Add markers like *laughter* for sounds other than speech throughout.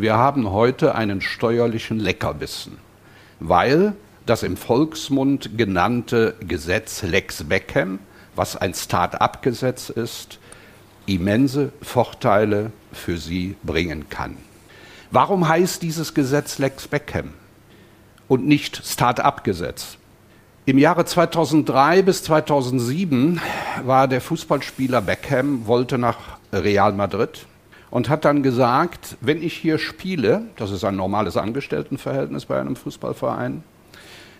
wir haben heute einen steuerlichen Leckerbissen, weil das im Volksmund genannte Gesetz Lex Beckham, was ein Start-up-Gesetz ist, immense Vorteile für sie bringen kann. Warum heißt dieses Gesetz Lex Beckham und nicht Start-up-Gesetz? Im Jahre 2003 bis 2007 war der Fußballspieler Beckham, wollte nach Real Madrid und hat dann gesagt, wenn ich hier spiele, das ist ein normales Angestelltenverhältnis bei einem Fußballverein,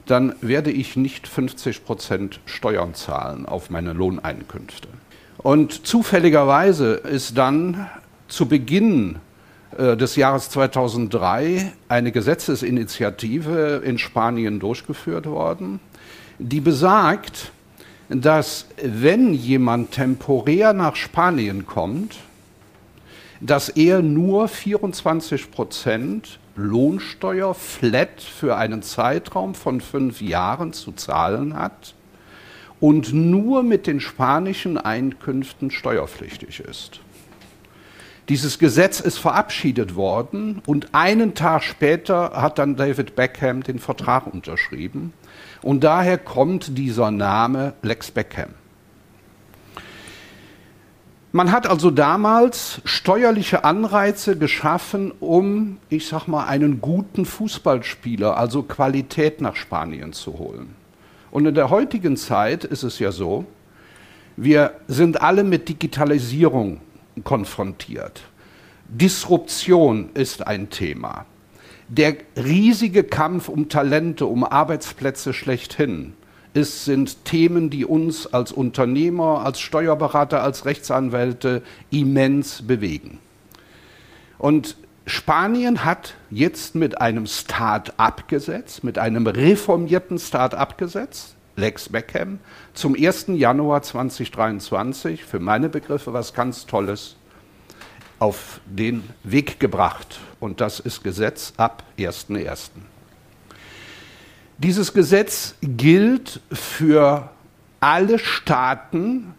dann werde ich nicht 50 Prozent Steuern zahlen auf meine Lohneinkünfte. Und zufälligerweise ist dann zu Beginn äh, des Jahres 2003 eine Gesetzesinitiative in Spanien durchgeführt worden, die besagt, dass wenn jemand temporär nach Spanien kommt, dass er nur 24 Prozent Lohnsteuer flat für einen Zeitraum von fünf Jahren zu zahlen hat und nur mit den spanischen Einkünften steuerpflichtig ist. Dieses Gesetz ist verabschiedet worden und einen Tag später hat dann David Beckham den Vertrag unterschrieben. Und daher kommt dieser Name Lex Beckham. Man hat also damals steuerliche Anreize geschaffen, um, ich sag mal, einen guten Fußballspieler, also Qualität nach Spanien zu holen. Und in der heutigen Zeit ist es ja so, wir sind alle mit Digitalisierung konfrontiert. Disruption ist ein Thema. Der riesige Kampf um Talente, um Arbeitsplätze schlechthin, ist, sind Themen, die uns als Unternehmer, als Steuerberater, als Rechtsanwälte immens bewegen. Und Spanien hat jetzt mit einem Start-up-Gesetz, mit einem reformierten Start-up-Gesetz, Lex Beckham, zum 1. Januar 2023 für meine Begriffe was ganz Tolles auf den Weg gebracht. Und das ist Gesetz ab 1.1. Dieses Gesetz gilt für alle Staaten,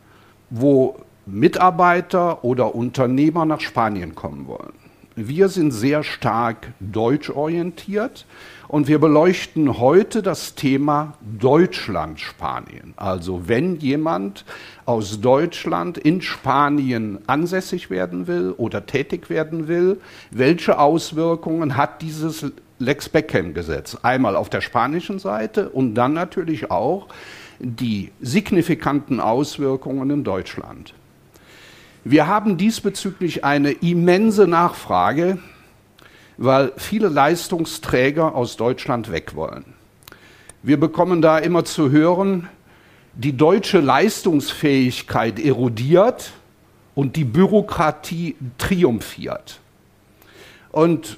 wo Mitarbeiter oder Unternehmer nach Spanien kommen wollen. Wir sind sehr stark deutschorientiert und wir beleuchten heute das Thema Deutschland-Spanien. Also wenn jemand aus Deutschland in Spanien ansässig werden will oder tätig werden will, welche Auswirkungen hat dieses Lex Beckham-Gesetz? Einmal auf der spanischen Seite und dann natürlich auch die signifikanten Auswirkungen in Deutschland. Wir haben diesbezüglich eine immense Nachfrage, weil viele Leistungsträger aus Deutschland weg wollen. Wir bekommen da immer zu hören, die deutsche Leistungsfähigkeit erodiert und die Bürokratie triumphiert. Und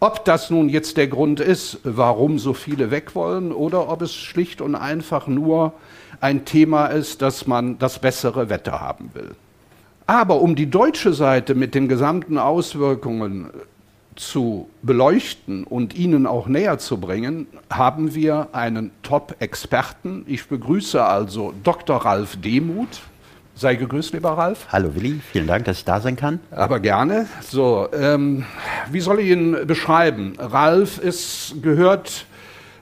ob das nun jetzt der Grund ist, warum so viele weg wollen, oder ob es schlicht und einfach nur ein Thema ist, dass man das bessere Wetter haben will. Aber um die deutsche Seite mit den gesamten Auswirkungen zu beleuchten und Ihnen auch näher zu bringen, haben wir einen Top-Experten. Ich begrüße also Dr. Ralf Demuth. Sei gegrüßt, lieber Ralf. Hallo Willi, vielen Dank, dass ich da sein kann. Aber gerne. So, ähm, wie soll ich ihn beschreiben? Ralf ist, gehört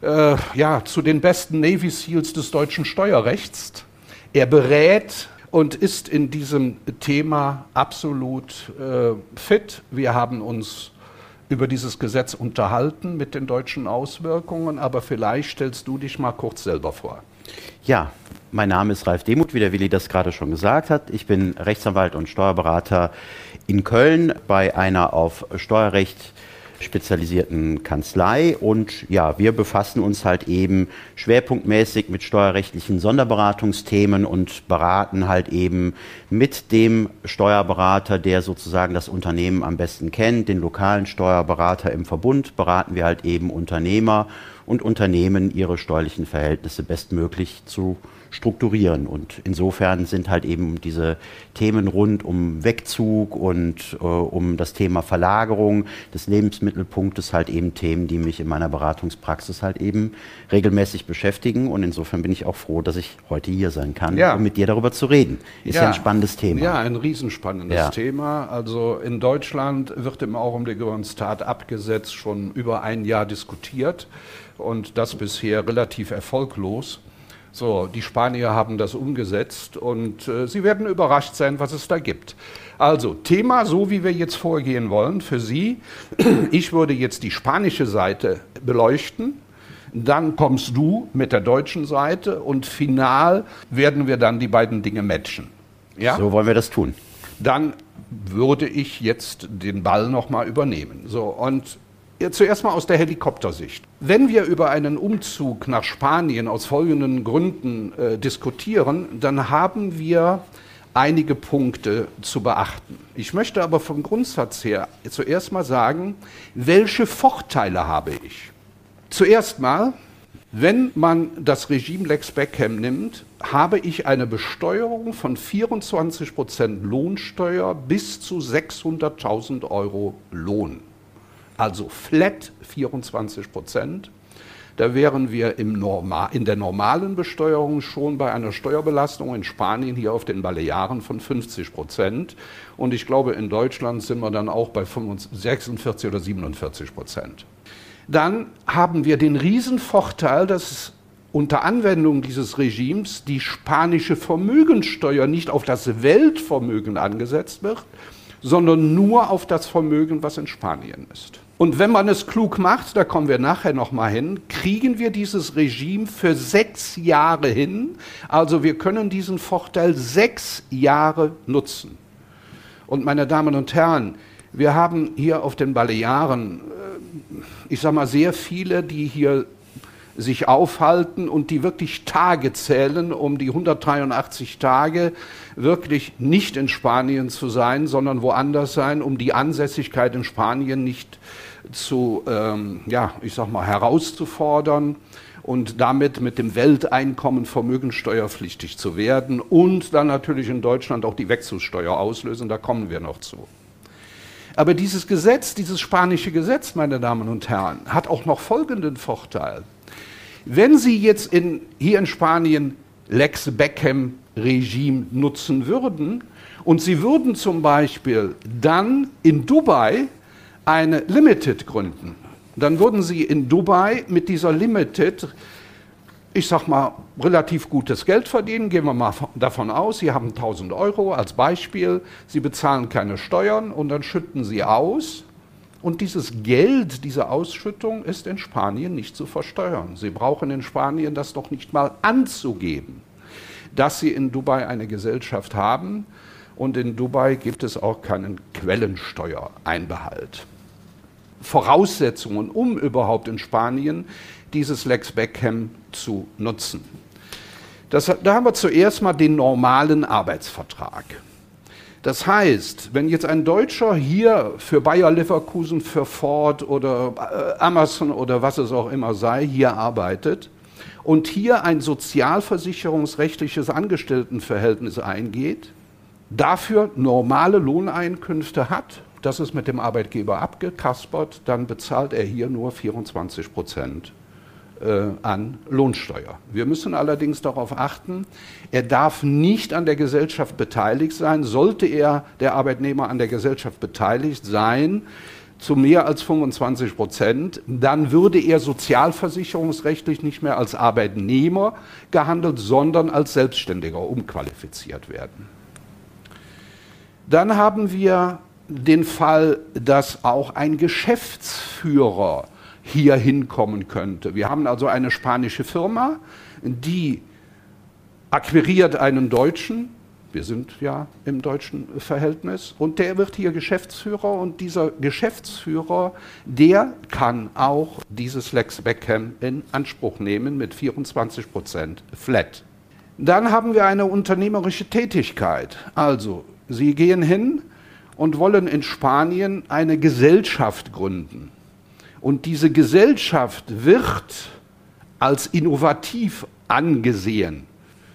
äh, ja, zu den besten Navy SEALs des deutschen Steuerrechts. Er berät und ist in diesem Thema absolut äh, fit. Wir haben uns über dieses Gesetz unterhalten mit den deutschen Auswirkungen, aber vielleicht stellst du dich mal kurz selber vor. Ja, mein Name ist Ralf Demuth, wie der Willi das gerade schon gesagt hat. Ich bin Rechtsanwalt und Steuerberater in Köln bei einer auf Steuerrecht spezialisierten Kanzlei und ja, wir befassen uns halt eben schwerpunktmäßig mit steuerrechtlichen Sonderberatungsthemen und beraten halt eben mit dem Steuerberater, der sozusagen das Unternehmen am besten kennt, den lokalen Steuerberater im Verbund, beraten wir halt eben Unternehmer und Unternehmen ihre steuerlichen Verhältnisse bestmöglich zu strukturieren. Und insofern sind halt eben diese Themen rund um Wegzug und äh, um das Thema Verlagerung des Lebensmittelpunktes halt eben Themen, die mich in meiner Beratungspraxis halt eben regelmäßig beschäftigen. Und insofern bin ich auch froh, dass ich heute hier sein kann, ja. um mit dir darüber zu reden. Ist ja, ja ein spannendes Thema. Ja, ein riesenspannendes ja. Thema. Also in Deutschland wird im Augenblick über ein Start-up-Gesetz schon über ein Jahr diskutiert und das bisher relativ erfolglos. So, die Spanier haben das umgesetzt und äh, sie werden überrascht sein, was es da gibt. Also, Thema, so wie wir jetzt vorgehen wollen, für Sie. *clears throat* Ich würde jetzt die spanische Seite beleuchten. Dann kommst du mit der deutschen Seite und final werden wir dann die beiden Dinge matchen. Ja? So wollen wir das tun. Dann würde ich jetzt den Ball nochmal übernehmen. So, und Zuerst mal aus der Helikoptersicht. Wenn wir über einen Umzug nach Spanien aus folgenden Gründen äh, diskutieren, dann haben wir einige Punkte zu beachten. Ich möchte aber vom Grundsatz her zuerst mal sagen, welche Vorteile habe ich? Zuerst mal, wenn man das Regime Lex Beckham nimmt, habe ich eine Besteuerung von 24 Prozent Lohnsteuer bis zu 600.000 Euro Lohn also flat 24 Prozent. Da wären wir im Normal, in der normalen Besteuerung schon bei einer Steuerbelastung in Spanien hier auf den Balearen von 50 Prozent. Und ich glaube, in Deutschland sind wir dann auch bei 46 oder 47 Prozent. Dann haben wir den Riesenvorteil, dass unter Anwendung dieses Regimes die spanische Vermögenssteuer nicht auf das Weltvermögen angesetzt wird, sondern nur auf das Vermögen, was in Spanien ist. Und wenn man es klug macht, da kommen wir nachher nochmal hin, kriegen wir dieses Regime für sechs Jahre hin. Also wir können diesen Vorteil sechs Jahre nutzen. Und meine Damen und Herren, wir haben hier auf den Balearen, äh, ich sage mal, sehr viele, die hier sich aufhalten und die wirklich Tage zählen, um die 183 Tage wirklich nicht in Spanien zu sein, sondern woanders sein, um die Ansässigkeit in Spanien nicht zu, ähm, ja, ich sag mal, herauszufordern und damit mit dem Welteinkommen vermögensteuerpflichtig zu werden und dann natürlich in Deutschland auch die Wechselsteuer auslösen, da kommen wir noch zu. Aber dieses Gesetz, dieses spanische Gesetz, meine Damen und Herren, hat auch noch folgenden Vorteil. Wenn Sie jetzt in, hier in Spanien Lex Beckham Regime nutzen würden und Sie würden zum Beispiel dann in Dubai eine Limited gründen, dann würden Sie in Dubai mit dieser Limited ich sag mal, relativ gutes Geld verdienen. Gehen wir mal davon aus, Sie haben 1000 Euro als Beispiel, Sie bezahlen keine Steuern und dann schütten Sie aus und dieses Geld, diese Ausschüttung ist in Spanien nicht zu versteuern. Sie brauchen in Spanien das doch nicht mal anzugeben, dass Sie in Dubai eine Gesellschaft haben. Und in Dubai gibt es auch keinen Quellensteuereinbehalt. Voraussetzungen, um überhaupt in Spanien dieses Lex Beckham zu nutzen. Das, da haben wir zuerst mal den normalen Arbeitsvertrag. Das heißt, wenn jetzt ein Deutscher hier für Bayer Leverkusen, für Ford oder äh, Amazon oder was es auch immer sei, hier arbeitet und hier ein sozialversicherungsrechtliches Angestelltenverhältnis eingeht, dafür normale Lohneinkünfte hat, das ist mit dem Arbeitgeber abgekaspert, dann bezahlt er hier nur 24 Prozent an Lohnsteuer. Wir müssen allerdings darauf achten, er darf nicht an der Gesellschaft beteiligt sein. Sollte er, der Arbeitnehmer, an der Gesellschaft beteiligt sein, zu mehr als 25 Prozent, dann würde er sozialversicherungsrechtlich nicht mehr als Arbeitnehmer gehandelt, sondern als Selbstständiger umqualifiziert werden. Dann haben wir den Fall, dass auch ein Geschäftsführer hier hinkommen könnte. Wir haben also eine spanische Firma, die akquiriert einen Deutschen, wir sind ja im deutschen Verhältnis, und der wird hier Geschäftsführer und dieser Geschäftsführer, der kann auch dieses Lex Beckham in Anspruch nehmen mit 24 Prozent flat. Dann haben wir eine unternehmerische Tätigkeit. Also, Sie gehen hin und wollen in Spanien eine Gesellschaft gründen. Und diese Gesellschaft wird als innovativ angesehen.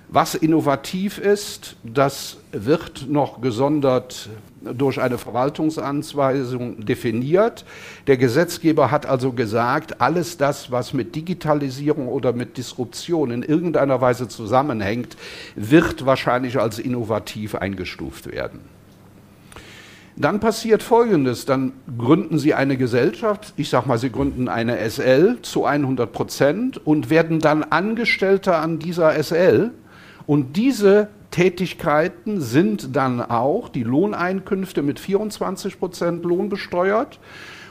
Was innovativ ist, das wird noch gesondert durch eine Verwaltungsanweisung definiert. Der Gesetzgeber hat also gesagt, alles das, was mit Digitalisierung oder mit Disruption in irgendeiner Weise zusammenhängt, wird wahrscheinlich als innovativ eingestuft werden. Dann passiert Folgendes, dann gründen Sie eine Gesellschaft, ich sage mal, Sie gründen eine SL zu 100 Prozent und werden dann Angestellter an dieser SL und diese Tätigkeiten sind dann auch die Lohneinkünfte mit 24 Prozent Lohn besteuert.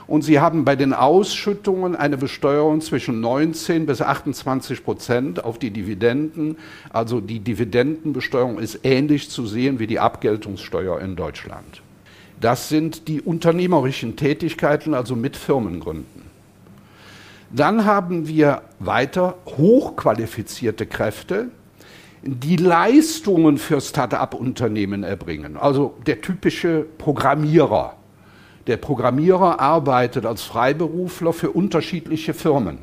Und Sie haben bei den Ausschüttungen eine Besteuerung zwischen 19 bis 28 Prozent auf die Dividenden. Also die Dividendenbesteuerung ist ähnlich zu sehen wie die Abgeltungssteuer in Deutschland. Das sind die unternehmerischen Tätigkeiten, also mit Firmengründen. Dann haben wir weiter hochqualifizierte Kräfte, die Leistungen für Start-up-Unternehmen erbringen. Also der typische Programmierer. Der Programmierer arbeitet als Freiberufler für unterschiedliche Firmen.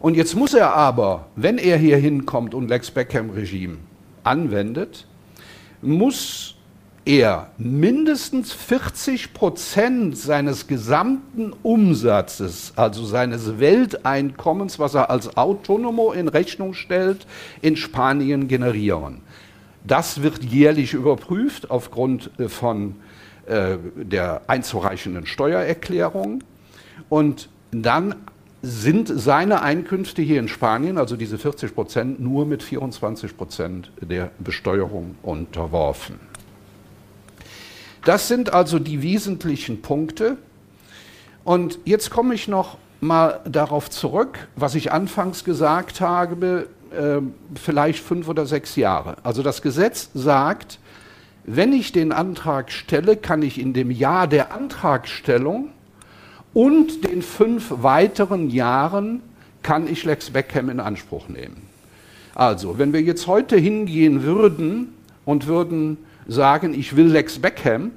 Und jetzt muss er aber, wenn er hier hinkommt und Lex Beckham-Regime anwendet, muss er mindestens 40 Prozent seines gesamten Umsatzes, also seines Welteinkommens, was er als Autonomo in Rechnung stellt, in Spanien generieren. Das wird jährlich überprüft aufgrund äh, von äh, der einzureichenden Steuererklärung. Und dann sind seine Einkünfte hier in Spanien, also diese 40 Prozent, nur mit 24 Prozent der Besteuerung unterworfen. Das sind also die wesentlichen Punkte. Und jetzt komme ich noch mal darauf zurück, was ich anfangs gesagt habe, äh, vielleicht fünf oder sechs Jahre. Also das Gesetz sagt, wenn ich den Antrag stelle, kann ich in dem Jahr der Antragstellung und den fünf weiteren Jahren kann ich Lex Beckham in Anspruch nehmen. Also, wenn wir jetzt heute hingehen würden und würden sagen, ich will Lex Beckham,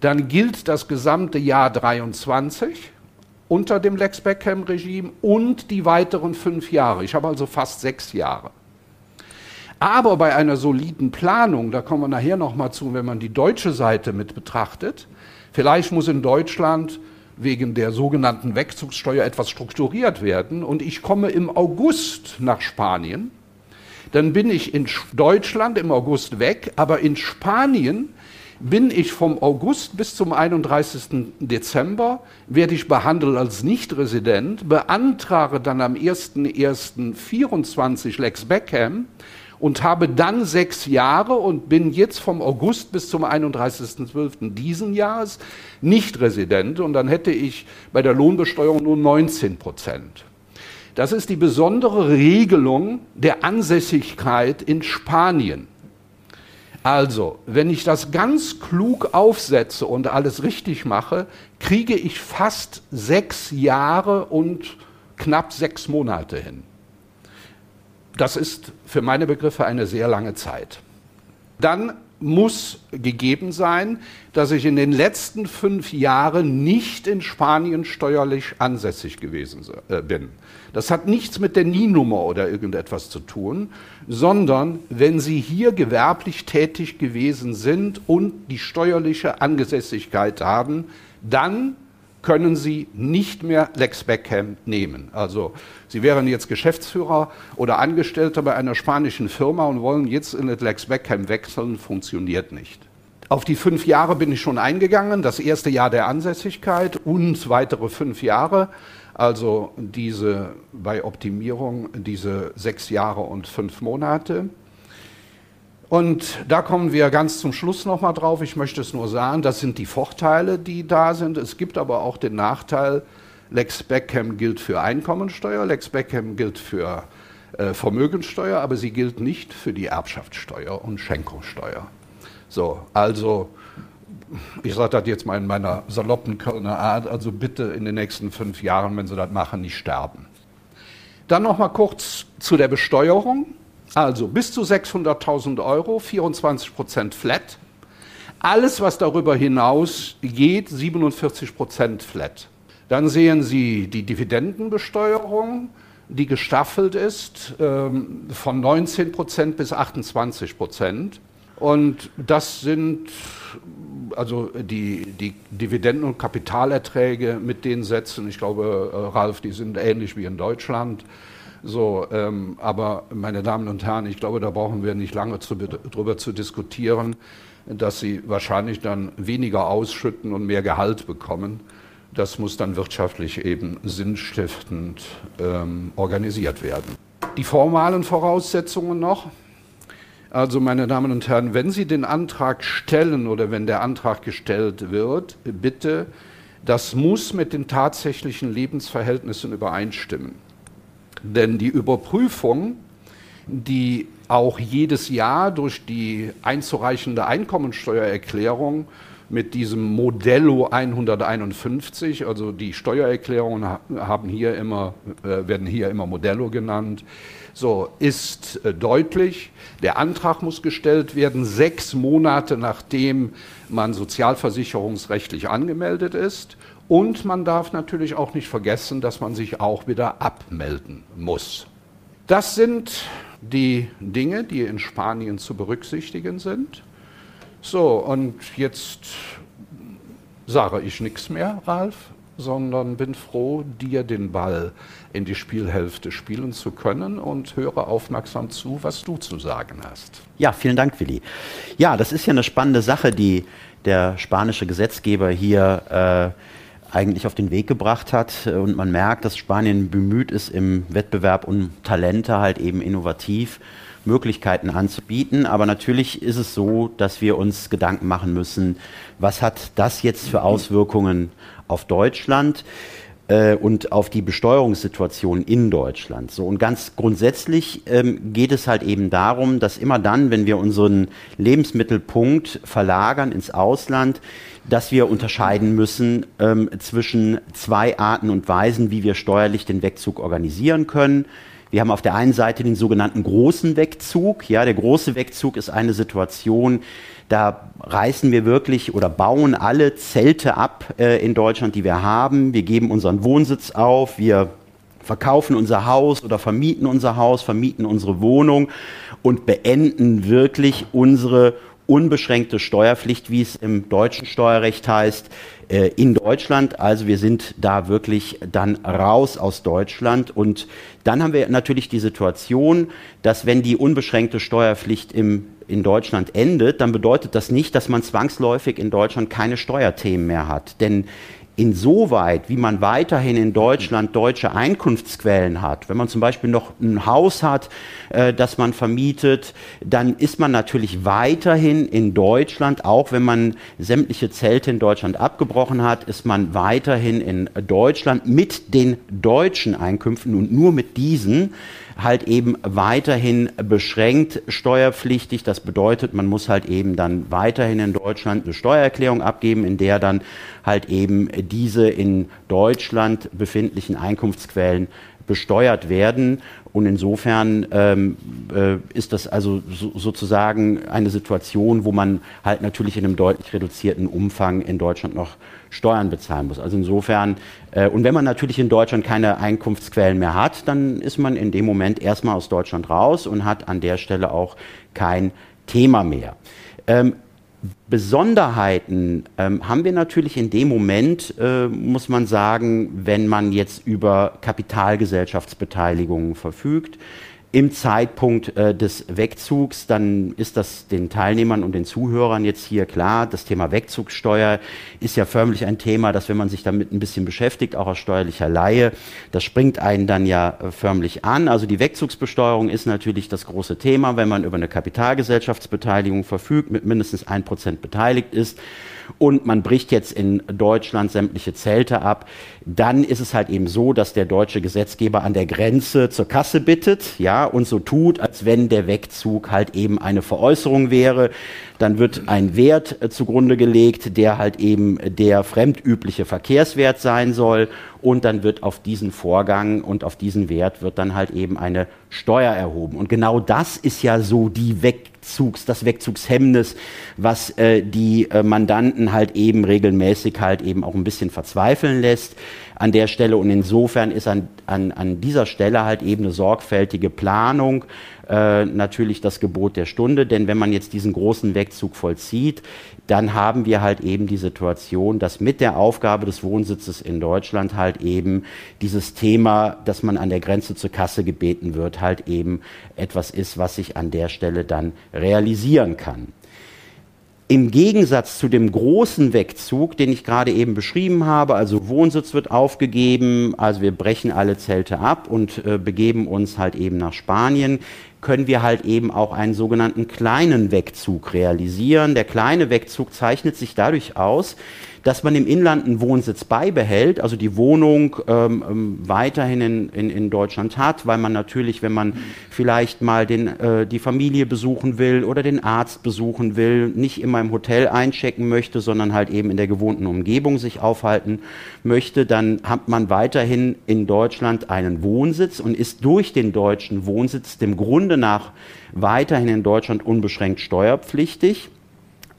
dann gilt das gesamte Jahr 23 unter dem Lex Beckham-Regime und die weiteren fünf Jahre. Ich habe also fast sechs Jahre. Aber bei einer soliden Planung, da kommen wir nachher nochmal zu, wenn man die deutsche Seite mit betrachtet, vielleicht muss in Deutschland wegen der sogenannten Wegzugssteuer etwas strukturiert werden und ich komme im August nach Spanien dann bin ich in Deutschland im August weg, aber in Spanien bin ich vom August bis zum 31. Dezember, werde ich behandelt als Nichtresident, beantrage dann am 1.1.24 Lex Beckham und habe dann sechs Jahre und bin jetzt vom August bis zum 31.12. diesen Jahres Nichtresident und dann hätte ich bei der Lohnbesteuerung nur 19 Prozent. Das ist die besondere Regelung der Ansässigkeit in Spanien. Also, wenn ich das ganz klug aufsetze und alles richtig mache, kriege ich fast sechs Jahre und knapp sechs Monate hin. Das ist für meine Begriffe eine sehr lange Zeit. Dann muss gegeben sein, dass ich in den letzten fünf Jahren nicht in Spanien steuerlich ansässig gewesen äh, bin. Das hat nichts mit der NIE-Nummer oder irgendetwas zu tun, sondern wenn Sie hier gewerblich tätig gewesen sind und die steuerliche Angesässigkeit haben, dann können Sie nicht mehr Lex Beckham nehmen. Also Sie wären jetzt Geschäftsführer oder Angestellter bei einer spanischen Firma und wollen jetzt in Lex Beckham wechseln, funktioniert nicht. Auf die fünf Jahre bin ich schon eingegangen, das erste Jahr der Ansässigkeit und weitere fünf Jahre. Also diese bei Optimierung diese sechs Jahre und fünf Monate. Und da kommen wir ganz zum Schluss nochmal drauf. Ich möchte es nur sagen, das sind die Vorteile, die da sind. Es gibt aber auch den Nachteil, Lex Beckham gilt für Einkommensteuer, Lex Beckham gilt für äh, Vermögenssteuer, aber sie gilt nicht für die Erbschaftssteuer und Schenkungssteuer. So, also ich sage das jetzt mal in meiner saloppen Kölner Art, also bitte in den nächsten fünf Jahren, wenn Sie das machen, nicht sterben. Dann noch mal kurz zu der Besteuerung. Also bis zu 600.000 Euro, 24 Prozent flat. Alles, was darüber hinaus geht, 47 Prozent flat. Dann sehen Sie die Dividendenbesteuerung. die gestaffelt ist ähm, von 19 Prozent bis 28 Prozent. Und das sind also die, die Dividenden- und Kapitalerträge mit den Sätzen, ich glaube, äh, Ralf, die sind ähnlich wie in Deutschland. So, ähm, aber meine Damen und Herren, ich glaube, da brauchen wir nicht lange zu, drüber zu diskutieren, dass sie wahrscheinlich dann weniger ausschütten und mehr Gehalt bekommen. Das muss dann wirtschaftlich eben sinnstiftend ähm, organisiert werden. Die formalen Voraussetzungen noch. Also, meine Damen und Herren, wenn Sie den Antrag stellen oder wenn der Antrag gestellt wird, bitte, das muss mit den tatsächlichen Lebensverhältnissen übereinstimmen. Denn die Überprüfung, die auch jedes Jahr durch die einzureichende Einkommensteuererklärung mit diesem Modello 151, also die Steuererklärungen haben hier immer, äh, werden hier immer Modello genannt, so ist äh, deutlich, der Antrag muss gestellt werden, sechs Monate nachdem man sozialversicherungsrechtlich angemeldet ist. Und man darf natürlich auch nicht vergessen, dass man sich auch wieder abmelden muss. Das sind die Dinge, die in Spanien zu berücksichtigen sind. So, und jetzt sage ich nichts mehr, Ralf, sondern bin froh, dir den Ball in die Spielhälfte spielen zu können und höre aufmerksam zu, was du zu sagen hast. Ja, vielen Dank, Willi. Ja, das ist ja eine spannende Sache, die der spanische Gesetzgeber hier äh, eigentlich auf den Weg gebracht hat. Und man merkt, dass Spanien bemüht ist, im Wettbewerb um Talente halt eben innovativ Möglichkeiten anzubieten. Aber natürlich ist es so, dass wir uns Gedanken machen müssen, was hat das jetzt für Auswirkungen auf Deutschland? äh, und auf die Besteuerungssituation in Deutschland. So und ganz grundsätzlich ähm, geht es halt eben darum, dass immer dann, wenn wir unseren Lebensmittelpunkt verlagern ins Ausland, dass wir unterscheiden müssen ähm, zwischen zwei Arten und Weisen, wie wir steuerlich den Wegzug organisieren können. Wir haben auf der einen Seite den sogenannten großen Wegzug. Ja, der große Wegzug ist eine Situation, da reißen wir wirklich oder bauen alle Zelte ab äh, in Deutschland, die wir haben. Wir geben unseren Wohnsitz auf, wir verkaufen unser Haus oder vermieten unser Haus, vermieten unsere Wohnung und beenden wirklich unsere unbeschränkte Steuerpflicht, wie es im deutschen Steuerrecht heißt, äh, in Deutschland. Also wir sind da wirklich dann raus aus Deutschland. Und dann haben wir natürlich die Situation, dass wenn die unbeschränkte Steuerpflicht im in Deutschland endet, dann bedeutet das nicht, dass man zwangsläufig in Deutschland keine Steuerthemen mehr hat. Denn insoweit, wie man weiterhin in Deutschland deutsche Einkunftsquellen hat, wenn man zum Beispiel noch ein Haus hat, äh, das man vermietet, dann ist man natürlich weiterhin in Deutschland, auch wenn man sämtliche Zelte in Deutschland abgebrochen hat, ist man weiterhin in Deutschland mit den deutschen Einkünften und nur mit diesen halt eben weiterhin beschränkt steuerpflichtig. Das bedeutet, man muss halt eben dann weiterhin in Deutschland eine Steuererklärung abgeben, in der dann halt eben diese in Deutschland befindlichen Einkunftsquellen besteuert werden. Und insofern ähm, äh, ist das also so, sozusagen eine Situation, wo man halt natürlich in einem deutlich reduzierten Umfang in Deutschland noch Steuern bezahlen muss. Also insofern, äh, und wenn man natürlich in Deutschland keine Einkunftsquellen mehr hat, dann ist man in dem Moment erstmal aus Deutschland raus und hat an der Stelle auch kein Thema mehr. Ähm, Besonderheiten ähm, haben wir natürlich in dem Moment, äh, muss man sagen, wenn man jetzt über Kapitalgesellschaftsbeteiligungen verfügt im Zeitpunkt äh, des Wegzugs, dann ist das den Teilnehmern und den Zuhörern jetzt hier klar. Das Thema Wegzugssteuer ist ja förmlich ein Thema, dass wenn man sich damit ein bisschen beschäftigt, auch aus steuerlicher Laie, das springt einen dann ja äh, förmlich an. Also die Wegzugsbesteuerung ist natürlich das große Thema, wenn man über eine Kapitalgesellschaftsbeteiligung verfügt, mit mindestens ein Prozent beteiligt ist und man bricht jetzt in Deutschland sämtliche Zelte ab, dann ist es halt eben so, dass der deutsche Gesetzgeber an der Grenze zur Kasse bittet, ja, und so tut, als wenn der Wegzug halt eben eine Veräußerung wäre. Dann wird ein Wert äh, zugrunde gelegt, der halt eben der fremdübliche Verkehrswert sein soll. Und dann wird auf diesen Vorgang und auf diesen Wert wird dann halt eben eine Steuer erhoben. Und genau das ist ja so die Weg Wegzugs, das Wegzugshemmnis, was äh, die äh, Mandanten halt eben regelmäßig halt eben auch ein bisschen verzweifeln lässt an der Stelle. Und insofern ist an, an, an dieser Stelle halt eben eine sorgfältige Planung äh, natürlich das Gebot der Stunde. Denn wenn man jetzt diesen großen Wegzug vollzieht, dann haben wir halt eben die Situation, dass mit der Aufgabe des Wohnsitzes in Deutschland halt eben dieses Thema, dass man an der Grenze zur Kasse gebeten wird, halt eben etwas ist, was sich an der Stelle dann realisieren kann. Im Gegensatz zu dem großen Wegzug, den ich gerade eben beschrieben habe, also Wohnsitz wird aufgegeben, also wir brechen alle Zelte ab und äh, begeben uns halt eben nach Spanien, können wir halt eben auch einen sogenannten kleinen Wegzug realisieren. Der kleine Wegzug zeichnet sich dadurch aus, dass man im Inland einen Wohnsitz beibehält, also die Wohnung ähm, ähm, weiterhin in, in, in, Deutschland hat, weil man natürlich, wenn man vielleicht mal den, äh, die Familie besuchen will oder den Arzt besuchen will, nicht immer im Hotel einchecken möchte, sondern halt eben in der gewohnten Umgebung sich aufhalten möchte, dann hat man weiterhin in Deutschland einen Wohnsitz und ist durch den deutschen Wohnsitz dem Grunde nach weiterhin in Deutschland unbeschränkt steuerpflichtig.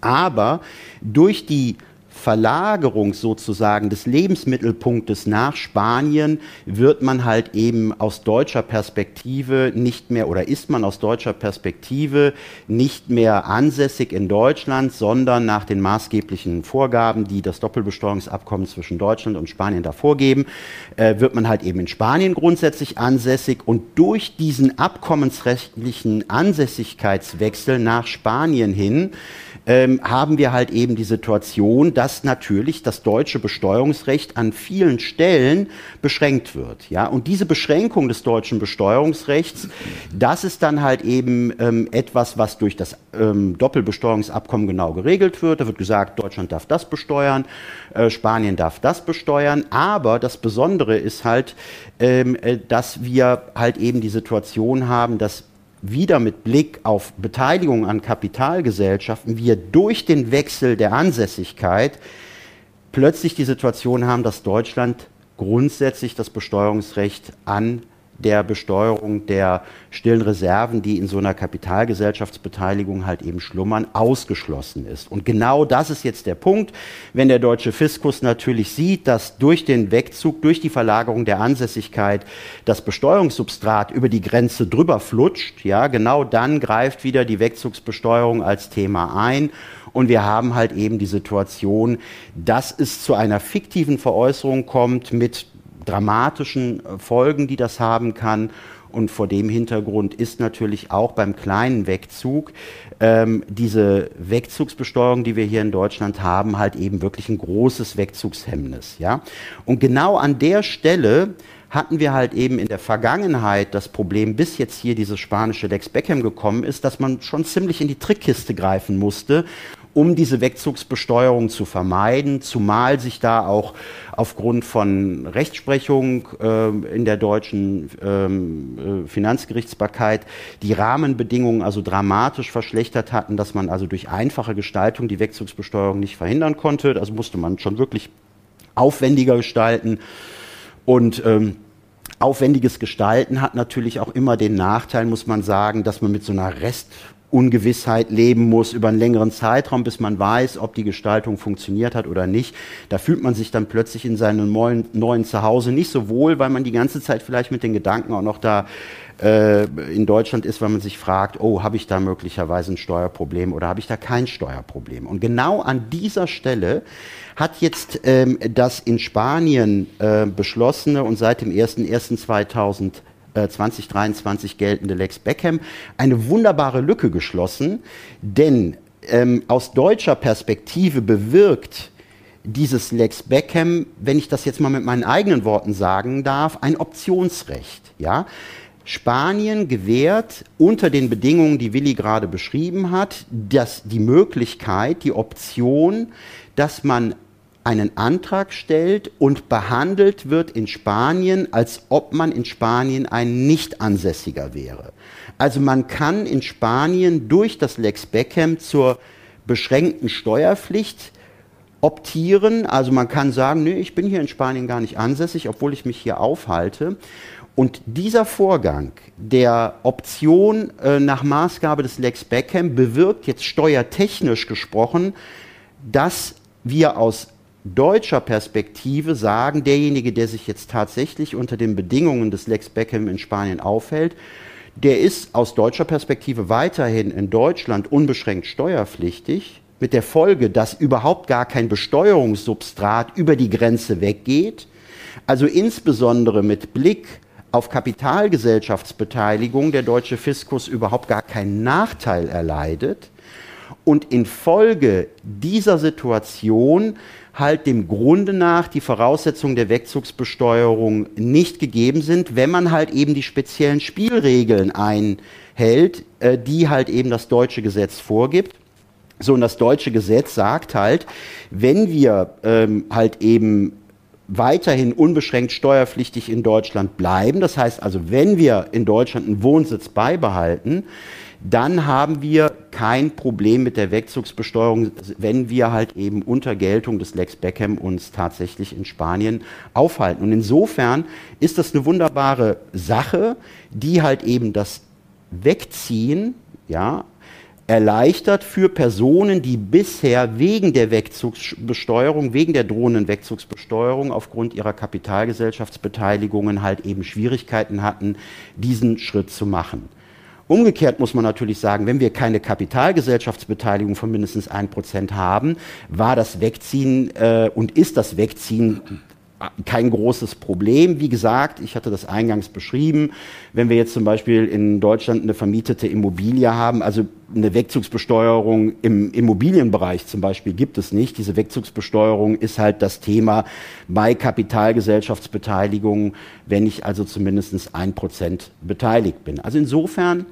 Aber durch die Verlagerung sozusagen des Lebensmittelpunktes nach Spanien wird man halt eben aus deutscher Perspektive nicht mehr oder ist man aus deutscher Perspektive nicht mehr ansässig in Deutschland, sondern nach den maßgeblichen Vorgaben, die das Doppelbesteuerungsabkommen zwischen Deutschland und Spanien da vorgeben, äh, wird man halt eben in Spanien grundsätzlich ansässig und durch diesen abkommensrechtlichen Ansässigkeitswechsel nach Spanien hin ähm, haben wir halt eben die Situation, dass natürlich das deutsche Besteuerungsrecht an vielen Stellen beschränkt wird. Ja? Und diese Beschränkung des deutschen Besteuerungsrechts, das ist dann halt eben ähm, etwas, was durch das ähm, Doppelbesteuerungsabkommen genau geregelt wird. Da wird gesagt, Deutschland darf das besteuern, äh, Spanien darf das besteuern. Aber das Besondere ist halt, ähm, äh, dass wir halt eben die Situation haben, dass wieder mit Blick auf Beteiligung an Kapitalgesellschaften wir durch den Wechsel der Ansässigkeit plötzlich die Situation haben, dass Deutschland grundsätzlich das Besteuerungsrecht an der Besteuerung der stillen Reserven, die in so einer Kapitalgesellschaftsbeteiligung halt eben schlummern, ausgeschlossen ist. Und genau das ist jetzt der Punkt, wenn der deutsche Fiskus natürlich sieht, dass durch den Wegzug, durch die Verlagerung der Ansässigkeit das Besteuerungssubstrat über die Grenze drüber flutscht, ja, genau dann greift wieder die Wegzugsbesteuerung als Thema ein und wir haben halt eben die Situation, dass es zu einer fiktiven Veräußerung kommt mit dramatischen äh, Folgen, die das haben kann. Und vor dem Hintergrund ist natürlich auch beim kleinen Wegzug ähm, diese Wegzugsbesteuerung, die wir hier in Deutschland haben, halt eben wirklich ein großes Wegzugshemmnis. Ja? Und genau an der Stelle hatten wir halt eben in der Vergangenheit das Problem, bis jetzt hier dieses spanische Lex Beckham gekommen ist, dass man schon ziemlich in die Trickkiste greifen musste um diese Wegzugsbesteuerung zu vermeiden, zumal sich da auch aufgrund von Rechtsprechung äh, in der deutschen ähm, äh, Finanzgerichtsbarkeit die Rahmenbedingungen also dramatisch verschlechtert hatten, dass man also durch einfache Gestaltung die Wegzugsbesteuerung nicht verhindern konnte. Also musste man schon wirklich aufwendiger gestalten und ähm, Aufwendiges Gestalten hat natürlich auch immer den Nachteil, muss man sagen, dass man mit so einer Rest- Ungewissheit leben muss über einen längeren Zeitraum, bis man weiß, ob die Gestaltung funktioniert hat oder nicht. Da fühlt man sich dann plötzlich in seinem neuen, neuen Zuhause nicht so wohl, weil man die ganze Zeit vielleicht mit den Gedanken auch noch da äh, in Deutschland ist, weil man sich fragt, oh, habe ich da möglicherweise ein Steuerproblem oder habe ich da kein Steuerproblem? Und genau an dieser Stelle hat jetzt ähm, das in Spanien äh, beschlossene und seit dem 01.01.2000 2023 äh, geltende Lex Beckham eine wunderbare Lücke geschlossen, denn ähm, aus deutscher Perspektive bewirkt dieses Lex Beckham, wenn ich das jetzt mal mit meinen eigenen Worten sagen darf, ein Optionsrecht. Ja? Spanien gewährt unter den Bedingungen, die Willi gerade beschrieben hat, dass die Möglichkeit, die Option, dass man einen Antrag stellt und behandelt wird in Spanien, als ob man in Spanien ein Nicht-Ansässiger wäre. Also man kann in Spanien durch das Lex Beckham zur beschränkten Steuerpflicht optieren. Also man kann sagen, nee, ich bin hier in Spanien gar nicht ansässig, obwohl ich mich hier aufhalte. Und dieser Vorgang der Option äh, nach Maßgabe des Lex Beckham bewirkt jetzt steuertechnisch gesprochen, dass wir aus deutscher Perspektive sagen, derjenige, der sich jetzt tatsächlich unter den Bedingungen des Lex Beckham in Spanien aufhält, der ist aus deutscher Perspektive weiterhin in Deutschland unbeschränkt steuerpflichtig, mit der Folge, dass überhaupt gar kein Besteuerungssubstrat über die Grenze weggeht. Also insbesondere mit Blick auf Kapitalgesellschaftsbeteiligung der deutsche Fiskus überhaupt gar keinen Nachteil erleidet und infolge dieser Situation halt dem Grunde nach die Voraussetzungen der Wegzugsbesteuerung nicht gegeben sind, wenn man halt eben die speziellen Spielregeln einhält, äh, die halt eben das deutsche Gesetz vorgibt. So, und das deutsche Gesetz sagt halt, wenn wir ähm, halt eben weiterhin unbeschränkt steuerpflichtig in Deutschland bleiben, das heißt also, wenn wir in Deutschland einen Wohnsitz beibehalten, dann haben wir kein Problem mit der Wegzugsbesteuerung, wenn wir halt eben unter Geltung des Lex Beckham uns tatsächlich in Spanien aufhalten. Und insofern ist das eine wunderbare Sache, die halt eben das Wegziehen, ja, erleichtert für Personen, die bisher wegen der Wegzugsbesteuerung, wegen der drohenden Wegzugsbesteuerung aufgrund ihrer Kapitalgesellschaftsbeteiligungen halt eben Schwierigkeiten hatten, diesen Schritt zu machen. Umgekehrt muss man natürlich sagen, wenn wir keine Kapitalgesellschaftsbeteiligung von mindestens 1% haben, war das Wegziehen äh, und ist das Wegziehen kein großes Problem. Wie gesagt, ich hatte das eingangs beschrieben. Wenn wir jetzt zum Beispiel in Deutschland eine vermietete Immobilie haben, also eine Wegzugsbesteuerung im Immobilienbereich zum Beispiel gibt es nicht. Diese Wegzugsbesteuerung ist halt das Thema bei Kapitalgesellschaftsbeteiligung, wenn ich also zumindest ein Prozent beteiligt bin. Also insofern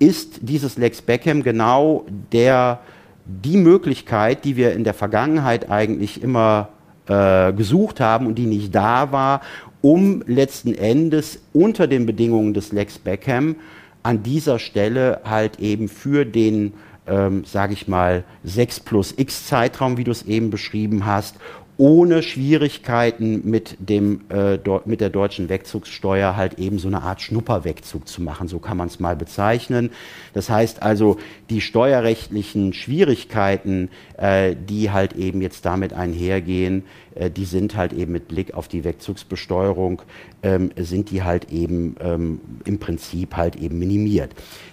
ist dieses Lex Beckham genau der, die Möglichkeit, die wir in der Vergangenheit eigentlich immer äh, gesucht haben und die nicht da war, um letzten Endes unter den Bedingungen des Lex Beckham an dieser Stelle halt eben für den, ähm, sage ich mal, 6 plus X Zeitraum, wie du es eben beschrieben hast, ohne Schwierigkeiten mit, dem, äh, mit der deutschen Wegzugssteuer halt eben so eine Art Schnupperwegzug zu machen, so kann man es mal bezeichnen. Das heißt also, die steuerrechtlichen Schwierigkeiten, äh, die halt eben jetzt damit einhergehen, äh, die sind halt eben mit Blick auf die Wegzugsbesteuerung, ähm, sind die halt eben ähm, im Prinzip halt eben minimiert.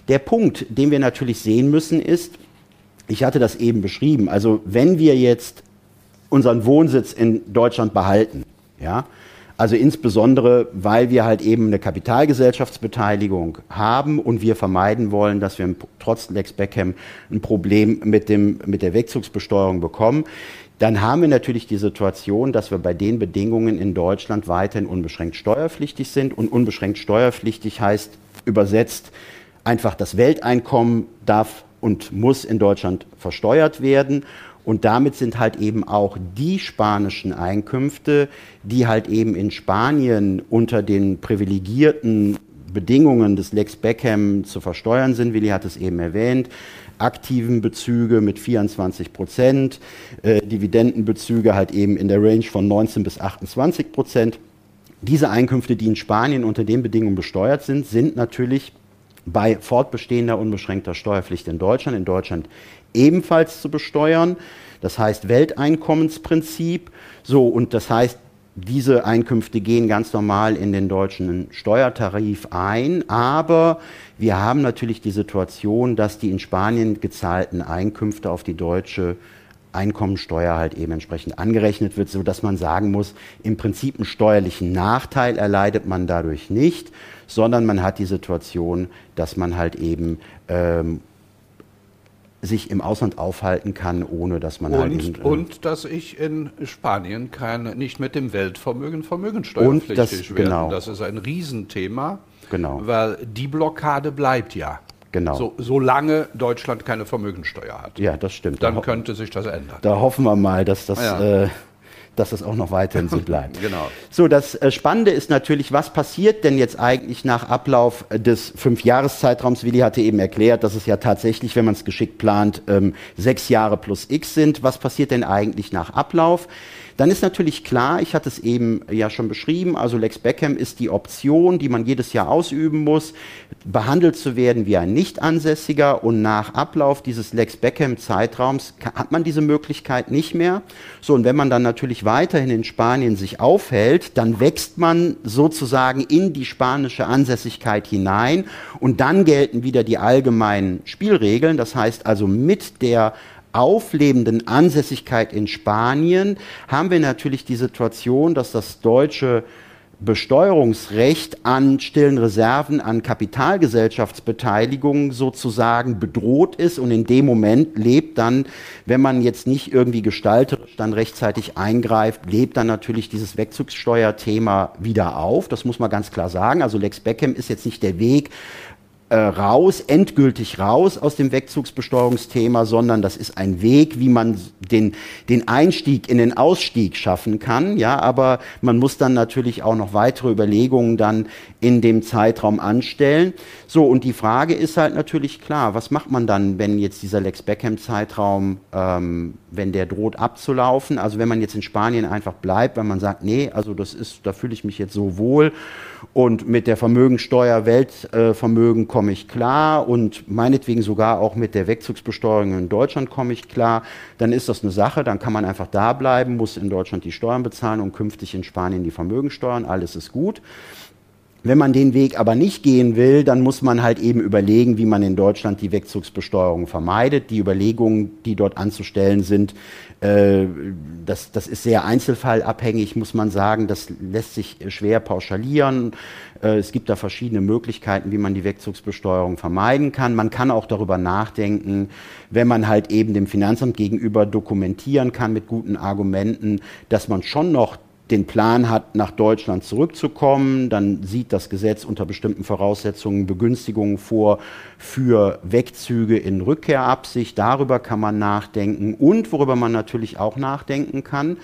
Der Punkt, den wir natürlich sehen müssen, ist, ich hatte das eben beschrieben, also wenn wir jetzt unseren Wohnsitz in Deutschland behalten. Ja? Also insbesondere, weil wir halt eben eine Kapitalgesellschaftsbeteiligung haben und wir vermeiden wollen, dass wir trotz Lex Beckham ein Problem mit, dem, mit der Wegzugsbesteuerung bekommen. Dann haben wir natürlich die Situation, dass wir bei den Bedingungen in Deutschland weiterhin unbeschränkt steuerpflichtig sind. Und unbeschränkt steuerpflichtig heißt übersetzt einfach, das Welteinkommen darf und muss in Deutschland versteuert werden. Und damit sind halt eben auch die spanischen Einkünfte, die halt eben in Spanien unter den privilegierten Bedingungen des Lex Beckham zu versteuern sind. Willi hat es eben erwähnt. Aktiven Bezüge mit 24 Prozent, äh, Dividendenbezüge halt eben in der Range von 19 bis 28 Prozent. Diese Einkünfte, die in Spanien unter den Bedingungen besteuert sind, sind natürlich bei fortbestehender unbeschränkter Steuerpflicht in Deutschland, in Deutschland ebenfalls zu besteuern. Das heißt Welteinkommensprinzip. So, und das heißt, diese Einkünfte gehen ganz normal in den deutschen Steuertarif ein, aber wir haben natürlich die Situation, dass die in Spanien gezahlten Einkünfte auf die deutsche Einkommensteuer halt eben entsprechend angerechnet wird, sodass man sagen muss, im Prinzip einen steuerlichen Nachteil erleidet man dadurch nicht, sondern man hat die Situation, dass man halt eben ähm, sich im Ausland aufhalten kann, ohne dass man halt und, halt. Eben, und dass ich in Spanien kein, nicht mit dem Weltvermögen vermögensteuerpflichtig das, werde. Genau. Das ist ein Riesenthema, genau. weil die Blockade bleibt ja. Genau. So, solange Deutschland keine Vermögensteuer hat. Ja, das stimmt. Dann da könnte sich das ändern. Da hoffen wir mal, dass das. Ja. Äh, dass das auch noch weiterhin so bleibt. *laughs* genau. So, das äh, Spannende ist natürlich, was passiert denn jetzt eigentlich nach Ablauf des Fünfjahreszeitraums? Willi hatte eben erklärt, dass es ja tatsächlich, wenn man es geschickt plant, ähm, sechs Jahre plus X sind. Was passiert denn eigentlich nach Ablauf? Dann ist natürlich klar, ich hatte es eben ja schon beschrieben, also Lex Beckham ist die Option, die man jedes Jahr ausüben muss, behandelt zu werden wie ein Nicht-Ansässiger und nach Ablauf dieses Lex Beckham-Zeitraums hat man diese Möglichkeit nicht mehr. So, und wenn man dann natürlich weiterhin in Spanien sich aufhält, dann wächst man sozusagen in die spanische Ansässigkeit hinein und dann gelten wieder die allgemeinen Spielregeln. Das heißt also mit der auflebenden Ansässigkeit in Spanien haben wir natürlich die Situation, dass das deutsche Besteuerungsrecht an stillen Reserven, an Kapitalgesellschaftsbeteiligungen sozusagen bedroht ist und in dem Moment lebt dann, wenn man jetzt nicht irgendwie gestalterisch dann rechtzeitig eingreift, lebt dann natürlich dieses Wegzugssteuerthema wieder auf. Das muss man ganz klar sagen. Also Lex Beckham ist jetzt nicht der Weg, äh, raus, endgültig raus aus dem Wegzugsbesteuerungsthema, sondern das ist ein Weg, wie man den, den Einstieg in den Ausstieg schaffen kann. Ja, aber man muss dann natürlich auch noch weitere Überlegungen dann in dem Zeitraum anstellen. So, und die Frage ist halt natürlich klar, was macht man dann, wenn jetzt dieser Lex Beckham-Zeitraum, ähm, wenn der droht abzulaufen? Also wenn man jetzt in Spanien einfach bleibt, wenn man sagt, nee, also das ist, da fühle ich mich jetzt so wohl und mit der Vermögensteuer Weltvermögen komme ich klar und meinetwegen sogar auch mit der Wegzugsbesteuerung in Deutschland komme ich klar, dann ist das eine Sache, dann kann man einfach da bleiben, muss in Deutschland die Steuern bezahlen und künftig in Spanien die Vermögensteuern, alles ist gut. Wenn man den Weg aber nicht gehen will, dann muss man halt eben überlegen, wie man in Deutschland die Wegzugsbesteuerung vermeidet. Die Überlegungen, die dort anzustellen sind, das, das ist sehr einzelfallabhängig, muss man sagen. Das lässt sich schwer pauschalieren. Äh, es gibt da verschiedene Möglichkeiten, wie man die Wegzugsbesteuerung vermeiden kann. Man kann auch darüber nachdenken, wenn man halt eben dem Finanzamt gegenüber dokumentieren kann mit guten Argumenten, dass man schon noch den Plan hat, nach Deutschland zurückzukommen, dann sieht das Gesetz unter bestimmten Voraussetzungen Begünstigungen vor für Wegzüge in Rückkehrabsicht. Darüber kann man nachdenken. Und worüber man natürlich auch nachdenken kann,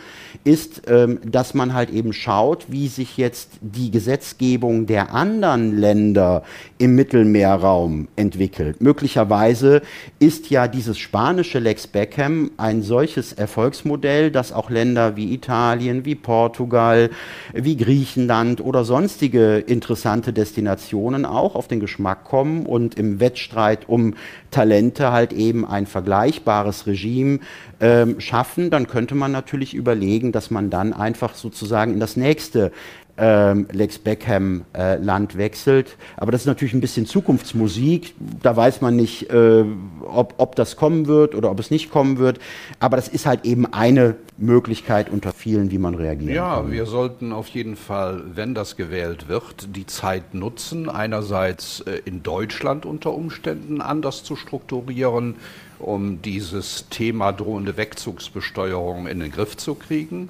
ist, ähm, dass man halt eben schaut, wie sich jetzt die Gesetzgebung der anderen Länder im Mittelmeerraum entwickelt. Möglicherweise ist ja dieses spanische Lex Beckham ein solches Erfolgsmodell, dass auch Länder wie Italien, wie Portugal, Portugal, wie Griechenland oder sonstige interessante Destinationen auch auf den Geschmack kommen und im Wettstreit um Talente halt eben ein vergleichbares Regime ähm, schaffen, dann könnte man natürlich überlegen, dass man dann einfach sozusagen in das nächste ähm, Lex Beckham äh, Land wechselt. Aber das ist natürlich ein bisschen Zukunftsmusik. Da weiß man nicht, äh, ob, ob das kommen wird oder ob es nicht kommen wird. Aber das ist halt eben eine Möglichkeit unter vielen, wie man reagieren ja, kann. Ja, wir sollten auf jeden Fall, wenn das gewählt wird, die Zeit nutzen, einerseits äh, in Deutschland unter Umständen anders zu strukturieren, um dieses Thema drohende Wegzugsbesteuerung in den Griff zu kriegen.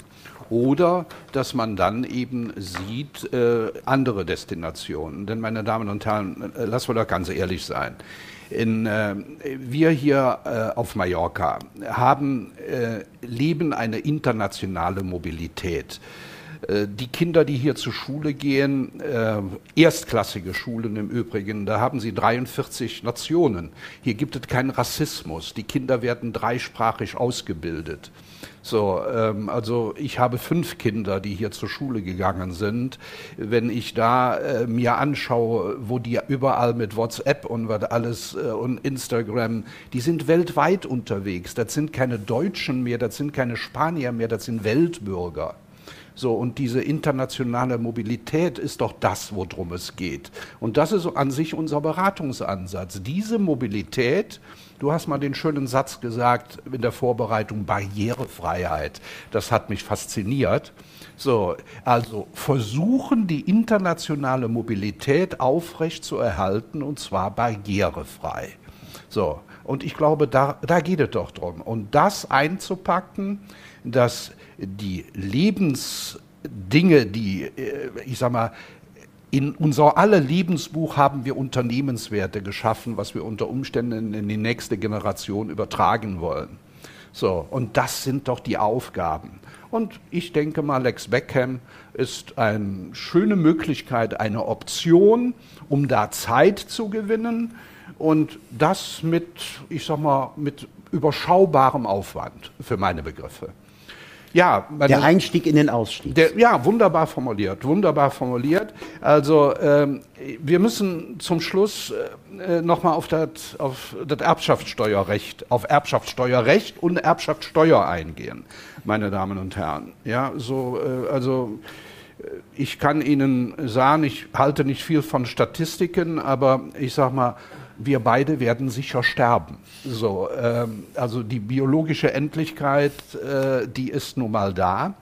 Oder dass man dann eben sieht äh, andere Destinationen. Denn meine Damen und Herren, äh, lassen wir doch ganz ehrlich sein. In, äh, wir hier äh, auf Mallorca haben, äh, leben eine internationale Mobilität. Äh, die Kinder, die hier zur Schule gehen, äh, erstklassige Schulen im Übrigen, da haben sie 43 Nationen. Hier gibt es keinen Rassismus. Die Kinder werden dreisprachig ausgebildet. So, ähm, also ich habe fünf Kinder, die hier zur Schule gegangen sind. Wenn ich da äh, mir anschaue, wo die überall mit WhatsApp und was alles äh, und Instagram, die sind weltweit unterwegs. Das sind keine Deutschen mehr, das sind keine Spanier mehr, das sind Weltbürger. So, und diese internationale Mobilität ist doch das, worum es geht. Und das ist an sich unser Beratungsansatz. Diese Mobilität, du hast mal den schönen Satz gesagt in der Vorbereitung, Barrierefreiheit. Das hat mich fasziniert. So, also versuchen die internationale Mobilität aufrecht zu erhalten und zwar barrierefrei. So, und ich glaube, da, da geht es doch drum. Und das einzupacken, dass die Lebensdinge, die, äh, ich sag mal, in unser aller Lebensbuch haben wir Unternehmenswerte geschaffen, was wir unter Umständen in die nächste Generation übertragen wollen. So, und das sind doch die Aufgaben. Und ich denke mal, Lex Beckham ist eine schöne Möglichkeit, eine Option, um da Zeit zu gewinnen und das mit, ich sag mal, mit überschaubarem Aufwand für meine Begriffe. Ja, der Einstieg in den Ausstieg. Der, ja, wunderbar formuliert, wunderbar formuliert. Also ähm, wir müssen zum Schluss äh, nochmal auf das auf das Erbschaftssteuerrecht, auf Erbschaftssteuerrecht und Erbschaftssteuer eingehen, meine Damen und Herren. Ja, so äh, also äh, ich kann Ihnen sagen, ich halte nicht viel von Statistiken, aber ich sag mal wir beide werden sicher sterben. So, ähm, also die biologische Endlichkeit, äh, die ist nun mal da.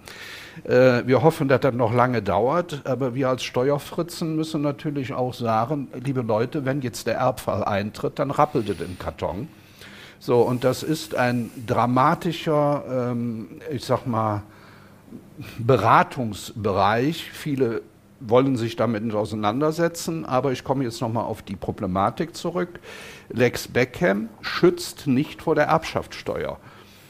Äh, wir hoffen, dass das noch lange dauert, aber wir als Steuerfritzen müssen natürlich auch sagen, liebe Leute, wenn jetzt der Erbfall eintritt, dann rappelt es im Karton. So, und das ist ein dramatischer, ähm, ich sag mal, Beratungsbereich. Viele wollen sich damit nicht auseinandersetzen, aber ich komme jetzt nochmal auf die Problematik zurück. Lex Beckham schützt nicht vor der Erbschaftssteuer,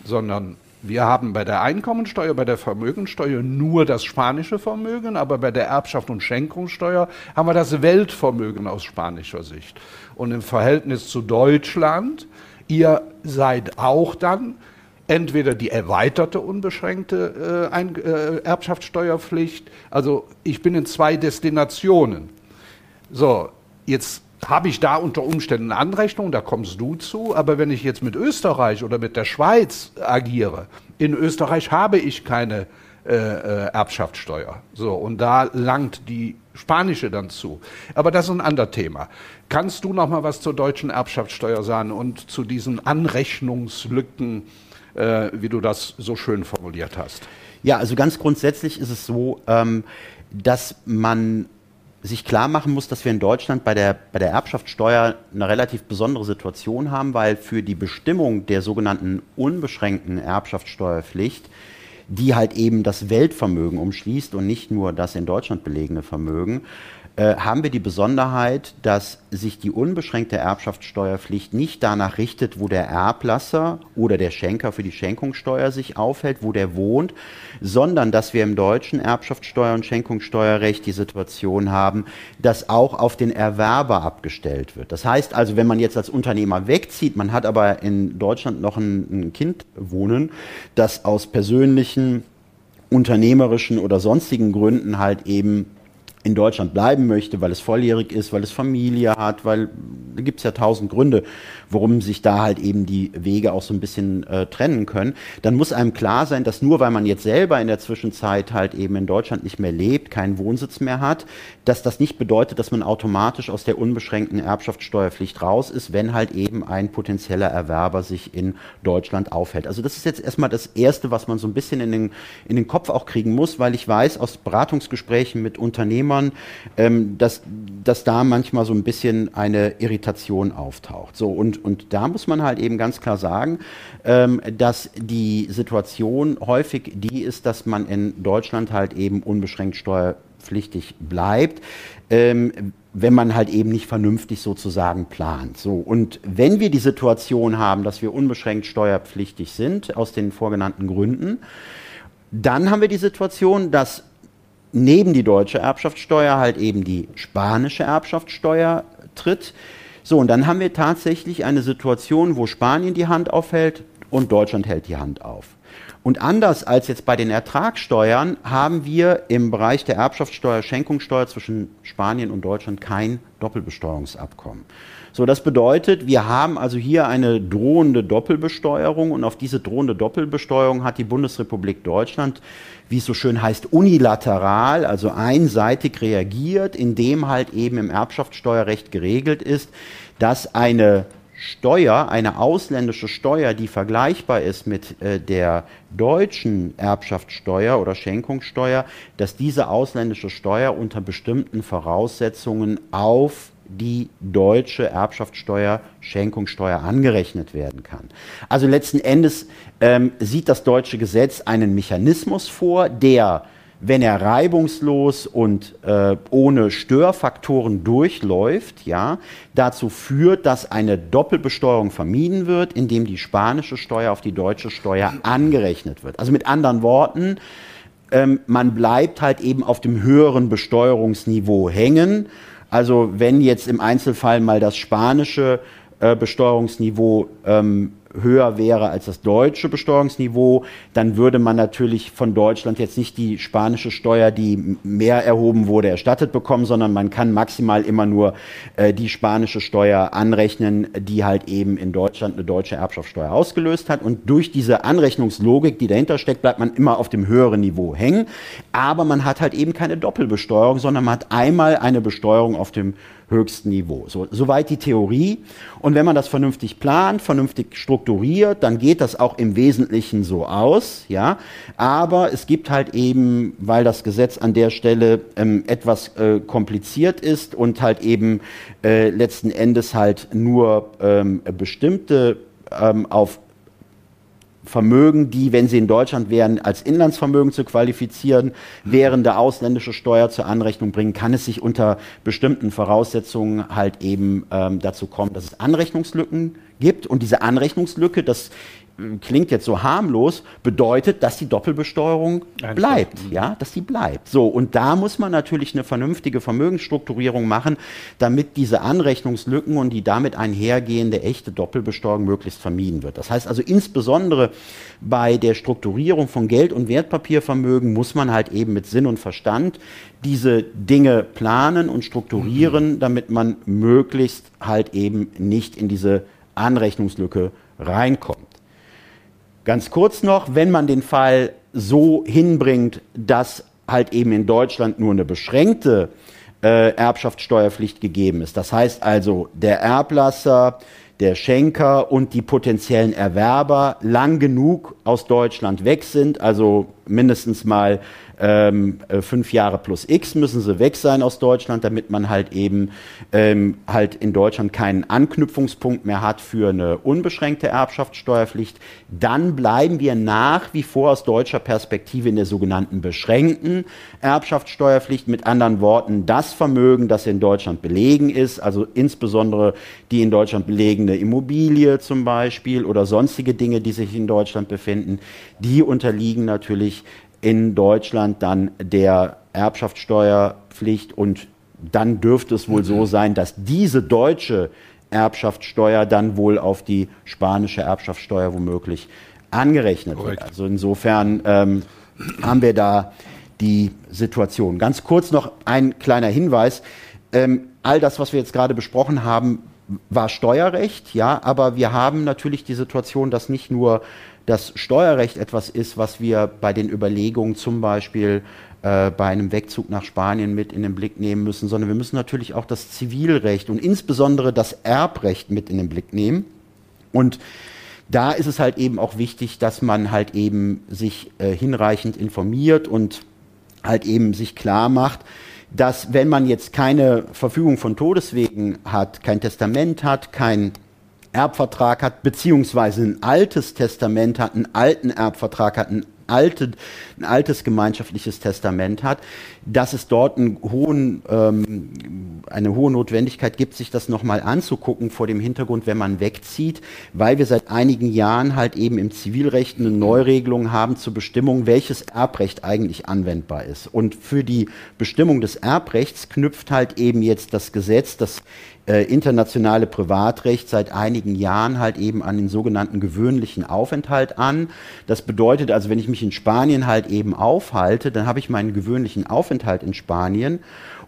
sondern wir haben bei der Einkommensteuer, bei der Vermögensteuer nur das spanische Vermögen, aber bei der Erbschaft und Schenkungssteuer haben wir das Weltvermögen aus spanischer Sicht. Und im Verhältnis zu Deutschland, ihr seid auch dann entweder die erweiterte unbeschränkte äh, Ein äh, Erbschaftssteuerpflicht. Also ich bin in zwei Destinationen. So, jetzt habe ich da unter Umständen Anrechnung, da kommst du zu, aber wenn ich jetzt mit Österreich oder mit der Schweiz agiere, in Österreich habe ich keine äh, äh Erbschaftssteuer. So, und da langt die spanische dann zu. Aber das ist ein anderes Thema. Kannst du noch mal was zur deutschen Erbschaftssteuer sagen und zu diesen Anrechnungslücken? Äh, wie du das so schön formuliert hast. Ja, also ganz grundsätzlich ist es so, ähm, dass man sich klar machen muss, dass wir in Deutschland bei der, bei der Erbschaftssteuer eine relativ besondere Situation haben, weil für die Bestimmung der sogenannten unbeschränkten Erbschaftssteuerpflicht, die halt eben das Weltvermögen umschließt und nicht nur das in Deutschland belegene Vermögen, äh, haben wir die Besonderheit, dass sich die unbeschränkte Erbschaftssteuerpflicht nicht danach richtet, wo der Erblasser oder der Schenker für die Schenkungssteuer sich aufhält, wo der wohnt, sondern dass wir im deutschen Erbschaftssteuer- und Schenkungssteuerrecht die Situation haben, dass auch auf den Erwerber abgestellt wird. Das heißt also, wenn man jetzt als Unternehmer wegzieht, man hat aber in Deutschland noch ein, ein Kind wohnen, das aus persönlichen, unternehmerischen oder sonstigen Gründen halt eben in Deutschland bleiben möchte, weil es volljährig ist, weil es Familie hat, weil da gibt es ja tausend Gründe, warum sich da halt eben die Wege auch so ein bisschen äh, trennen können, dann muss einem klar sein, dass nur weil man jetzt selber in der Zwischenzeit halt eben in Deutschland nicht mehr lebt, keinen Wohnsitz mehr hat, dass das nicht bedeutet, dass man automatisch aus der unbeschränkten Erbschaftssteuerpflicht raus ist, wenn halt eben ein potenzieller Erwerber sich in Deutschland aufhält. Also das ist jetzt erstmal das Erste, was man so ein bisschen in den, in den Kopf auch kriegen muss, weil ich weiß aus Beratungsgesprächen mit Unternehmern, ähm, dass, dass da manchmal so ein bisschen eine Irritation auftaucht. So, und, und da muss man halt eben ganz klar sagen, ähm, dass die Situation häufig die ist, dass man in Deutschland halt eben unbeschränkt steuerpflichtig bleibt. Ähm, wenn man halt eben nicht vernünftig sozusagen plant. So, und wenn wir die Situation haben, dass wir unbeschränkt steuerpflichtig sind, aus den vorgenannten Gründen, dann haben wir die Situation, dass neben die deutsche Erbschaftssteuer halt eben die spanische Erbschaftssteuer tritt. So, und dann haben wir tatsächlich eine Situation, wo Spanien die Hand aufhält und Deutschland hält die Hand auf. Und anders als jetzt bei den Ertragssteuern haben wir im Bereich der Erbschaftssteuer, Schenkungssteuer zwischen Spanien und Deutschland kein Doppelbesteuerungsabkommen. So, das bedeutet, wir haben also hier eine drohende Doppelbesteuerung und auf diese drohende Doppelbesteuerung hat die Bundesrepublik Deutschland wie es so schön heißt, unilateral, also einseitig reagiert, indem halt eben im Erbschaftssteuerrecht geregelt ist, dass eine Steuer, eine ausländische Steuer, die vergleichbar ist mit äh, der deutschen Erbschaftssteuer oder Schenkungssteuer, dass diese ausländische Steuer unter bestimmten Voraussetzungen auf die deutsche Erbschaftssteuer, Schenkungssteuer angerechnet werden kann. Also letzten Endes ähm, sieht das deutsche Gesetz einen Mechanismus vor, der wenn er reibungslos und äh, ohne Störfaktoren durchläuft, ja, dazu führt, dass eine Doppelbesteuerung vermieden wird, indem die spanische Steuer auf die deutsche Steuer angerechnet wird. Also mit anderen Worten, ähm, man bleibt halt eben auf dem höheren Besteuerungsniveau hängen. Also wenn jetzt im Einzelfall mal das spanische äh, Besteuerungsniveau ähm, höher wäre als das deutsche Besteuerungsniveau, dann würde man natürlich von Deutschland jetzt nicht die spanische Steuer, die mehr erhoben wurde, erstattet bekommen, sondern man kann maximal immer nur äh, die spanische Steuer anrechnen, die halt eben in Deutschland eine deutsche Erbschaftssteuer ausgelöst hat. Und durch diese Anrechnungslogik, die dahinter steckt, bleibt man immer auf dem höheren Niveau hängen. Aber man hat halt eben keine Doppelbesteuerung, sondern man hat einmal eine Besteuerung auf dem höchsten Niveau. So, soweit die Theorie. Und wenn man das vernünftig plant, vernünftig strukturiert, dann geht das auch im Wesentlichen so aus, ja. Aber es gibt halt eben, weil das Gesetz an der Stelle ähm, etwas äh, kompliziert ist und halt eben äh, letzten Endes halt nur ähm, bestimmte ähm, auf Vermögen, die, wenn sie in Deutschland wären, als Inlandsvermögen zu qualifizieren, während der ausländische Steuer zur Anrechnung bringen, kann es sich unter bestimmten Voraussetzungen halt eben ähm, dazu kommen, dass es Anrechnungslücken gibt. Und diese Anrechnungslücke, das klingt jetzt so harmlos, bedeutet, dass die Doppelbesteuerung bleibt, ja, dass sie bleibt. So, und da muss man natürlich eine vernünftige Vermögensstrukturierung machen, damit diese Anrechnungslücken und die damit einhergehende echte Doppelbesteuerung möglichst vermieden wird. Das heißt also insbesondere bei der Strukturierung von Geld- und Wertpapiervermögen muss man halt eben mit Sinn und Verstand diese Dinge planen und strukturieren, mhm. damit man möglichst halt eben nicht in diese Anrechnungslücke reinkommt. Ganz kurz noch, wenn man den Fall so hinbringt, dass halt eben in Deutschland nur eine beschränkte äh, Erbschaftssteuerpflicht gegeben ist. Das heißt also, der Erblasser, der Schenker und die potenziellen Erwerber lang genug aus Deutschland weg sind, also mindestens mal ähm, äh, fünf Jahre plus X müssen sie weg sein aus Deutschland, damit man halt eben ähm, halt in Deutschland keinen Anknüpfungspunkt mehr hat für eine unbeschränkte Erbschaftssteuerpflicht. Dann bleiben wir nach wie vor aus deutscher Perspektive in der sogenannten beschränkten Erbschaftssteuerpflicht. Mit anderen Worten, das Vermögen, das in Deutschland belegen ist, also insbesondere die in Deutschland belegene Immobilie zum Beispiel oder sonstige Dinge, die sich in Deutschland befinden, die unterliegen natürlich in Deutschland dann der Erbschaftssteuerpflicht und dann dürfte es wohl so mhm. sein, dass diese deutsche Erbschaftssteuer dann wohl auf die spanische Erbschaftssteuer womöglich angerechnet Korrekt. wird. Also insofern ähm, haben wir da die Situation. Ganz kurz noch ein kleiner Hinweis. Ähm, all das, was wir jetzt gerade besprochen haben, war Steuerrecht, ja, aber wir haben natürlich die Situation, dass nicht nur das Steuerrecht etwas ist, was wir bei den Überlegungen zum Beispiel äh, bei einem Wegzug nach Spanien mit in den Blick nehmen müssen, sondern wir müssen natürlich auch das Zivilrecht und insbesondere das Erbrecht mit in den Blick nehmen. Und da ist es halt eben auch wichtig, dass man halt eben sich äh, hinreichend informiert und halt eben sich klar macht, dass wenn man jetzt keine Verfügung von Todeswegen hat, kein Testament hat, kein Erbvertrag hat, beziehungsweise ein altes Testament hat, einen alten Erbvertrag hat, ein, alte, ein altes gemeinschaftliches Testament hat, dass es dort einen hohen, ähm, eine hohe Notwendigkeit gibt, sich das nochmal anzugucken vor dem Hintergrund, wenn man wegzieht, weil wir seit einigen Jahren halt eben im Zivilrecht eine Neuregelung haben zur Bestimmung, welches Erbrecht eigentlich anwendbar ist. Und für die Bestimmung des Erbrechts knüpft halt eben jetzt das Gesetz, das äh, internationale Privatrecht seit einigen Jahren halt eben an den sogenannten gewöhnlichen Aufenthalt an. Das bedeutet also, wenn ich mich in Spanien halt eben aufhalte, dann habe ich meinen gewöhnlichen Aufenthalt in Spanien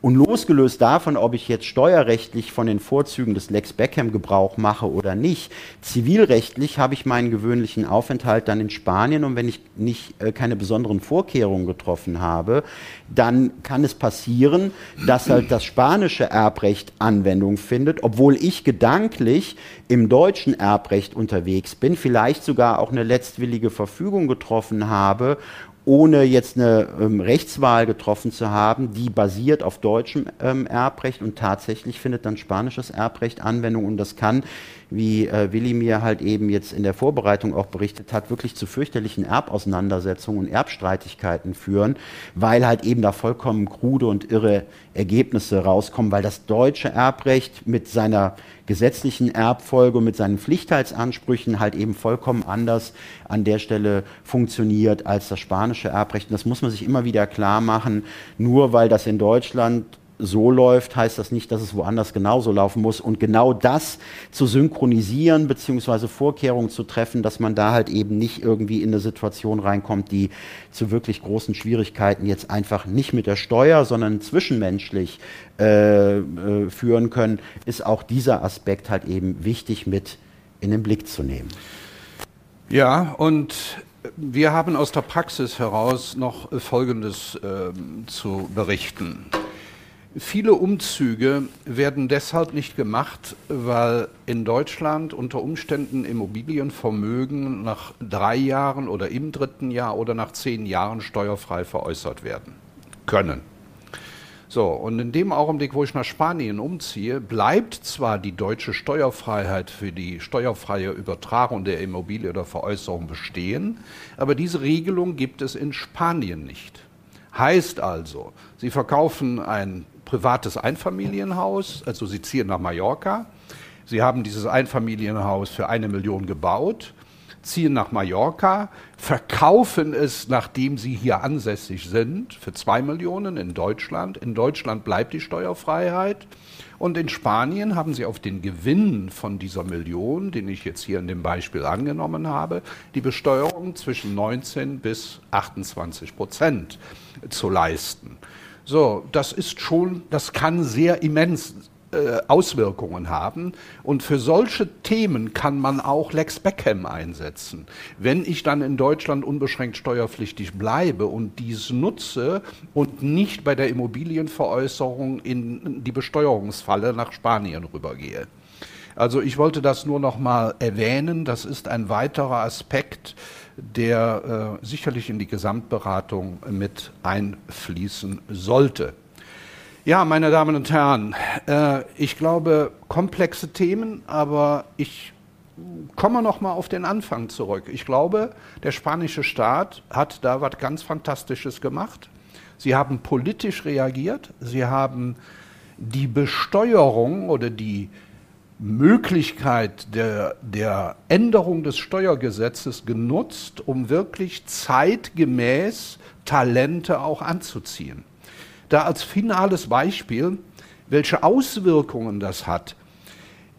und losgelöst davon, ob ich jetzt steuerrechtlich von den Vorzügen des Lex Beckham Gebrauch mache oder nicht, zivilrechtlich habe ich meinen gewöhnlichen Aufenthalt dann in Spanien. Und wenn ich nicht äh, keine besonderen Vorkehrungen getroffen habe, dann kann es passieren, dass halt das spanische Erbrecht Anwendung findet, obwohl ich gedanklich im deutschen Erbrecht unterwegs bin, vielleicht sogar auch eine letztwillige Verfügung getroffen habe ohne jetzt eine ähm, Rechtswahl getroffen zu haben, die basiert auf deutschem ähm, Erbrecht und tatsächlich findet dann spanisches Erbrecht Anwendung und das kann wie äh, Willi mir halt eben jetzt in der Vorbereitung auch berichtet hat, wirklich zu fürchterlichen Erbauseinandersetzungen und Erbstreitigkeiten führen, weil halt eben da vollkommen krude und irre Ergebnisse rauskommen, weil das deutsche Erbrecht mit seiner gesetzlichen Erbfolge und mit seinen Pflichtheitsansprüchen halt eben vollkommen anders an der Stelle funktioniert als das spanische Erbrecht. Und das muss man sich immer wieder klar machen. Nur weil das in Deutschland so läuft, heißt das nicht, dass es woanders genauso laufen muss. Und genau das zu synchronisieren bzw. Vorkehrungen zu treffen, dass man da halt eben nicht irgendwie in eine Situation reinkommt, die zu wirklich großen Schwierigkeiten jetzt einfach nicht mit der Steuer, sondern zwischenmenschlich äh, äh, führen können, ist auch dieser Aspekt halt eben wichtig mit in den Blick zu nehmen. Ja, und wir haben aus der Praxis heraus noch Folgendes äh, zu berichten. Viele Umzüge werden deshalb nicht gemacht, weil in Deutschland unter Umständen Immobilienvermögen nach drei Jahren oder im dritten Jahr oder nach zehn Jahren steuerfrei veräußert werden können. So, und in dem Augenblick, wo ich nach Spanien umziehe, bleibt zwar die deutsche Steuerfreiheit für die steuerfreie Übertragung der Immobilie oder Veräußerung bestehen, aber diese Regelung gibt es in Spanien nicht. Heißt also, Sie verkaufen ein privates Einfamilienhaus, also Sie ziehen nach Mallorca. Sie haben dieses Einfamilienhaus für eine Million gebaut, ziehen nach Mallorca, verkaufen es, nachdem Sie hier ansässig sind, für zwei Millionen in Deutschland. In Deutschland bleibt die Steuerfreiheit. Und in Spanien haben Sie auf den Gewinn von dieser Million, den ich jetzt hier in dem Beispiel angenommen habe, die Besteuerung zwischen 19 bis 28 Prozent zu leisten. So, das ist schon, das kann sehr immens äh, Auswirkungen haben. Und für solche Themen kann man auch Lex Beckham einsetzen. Wenn ich dann in Deutschland unbeschränkt steuerpflichtig bleibe und dies nutze und nicht bei der Immobilienveräußerung in die Besteuerungsfalle nach Spanien rübergehe. Also ich wollte das nur noch mal erwähnen. Das ist ein weiterer Aspekt, der äh, sicherlich in die Gesamtberatung mit einfließen sollte. Ja, meine Damen und Herren, äh, ich glaube komplexe Themen, aber ich komme noch mal auf den Anfang zurück. Ich glaube, der spanische Staat hat da was ganz Fantastisches gemacht. Sie haben politisch reagiert. Sie haben die Besteuerung oder die Möglichkeit der, der Änderung des Steuergesetzes genutzt, um wirklich zeitgemäß Talente auch anzuziehen. Da als finales Beispiel, welche Auswirkungen das hat.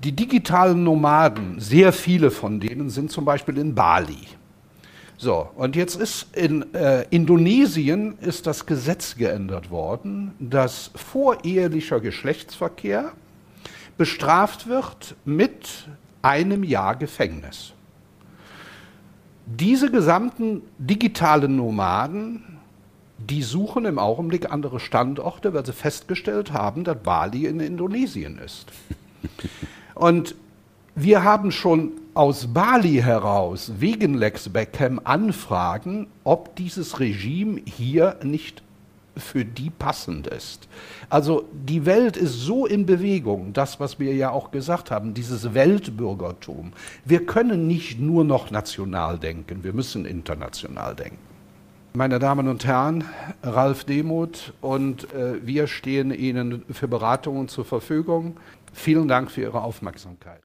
Die digitalen Nomaden, sehr viele von denen sind zum Beispiel in Bali. So, und jetzt ist in äh, Indonesien ist das Gesetz geändert worden, dass vorehelicher Geschlechtsverkehr bestraft wird mit einem Jahr Gefängnis. Diese gesamten digitalen Nomaden, die suchen im Augenblick andere Standorte, weil sie festgestellt haben, dass Bali in Indonesien ist. *laughs* Und wir haben schon aus Bali heraus wegen Lex Beckham Anfragen, ob dieses Regime hier nicht für die passend ist. Also die Welt ist so in Bewegung, das, was wir ja auch gesagt haben, dieses Weltbürgertum. Wir können nicht nur noch national denken, wir müssen international denken. Meine Damen und Herren, Ralf Demuth und äh, wir stehen Ihnen für Beratungen zur Verfügung. Vielen Dank für Ihre Aufmerksamkeit.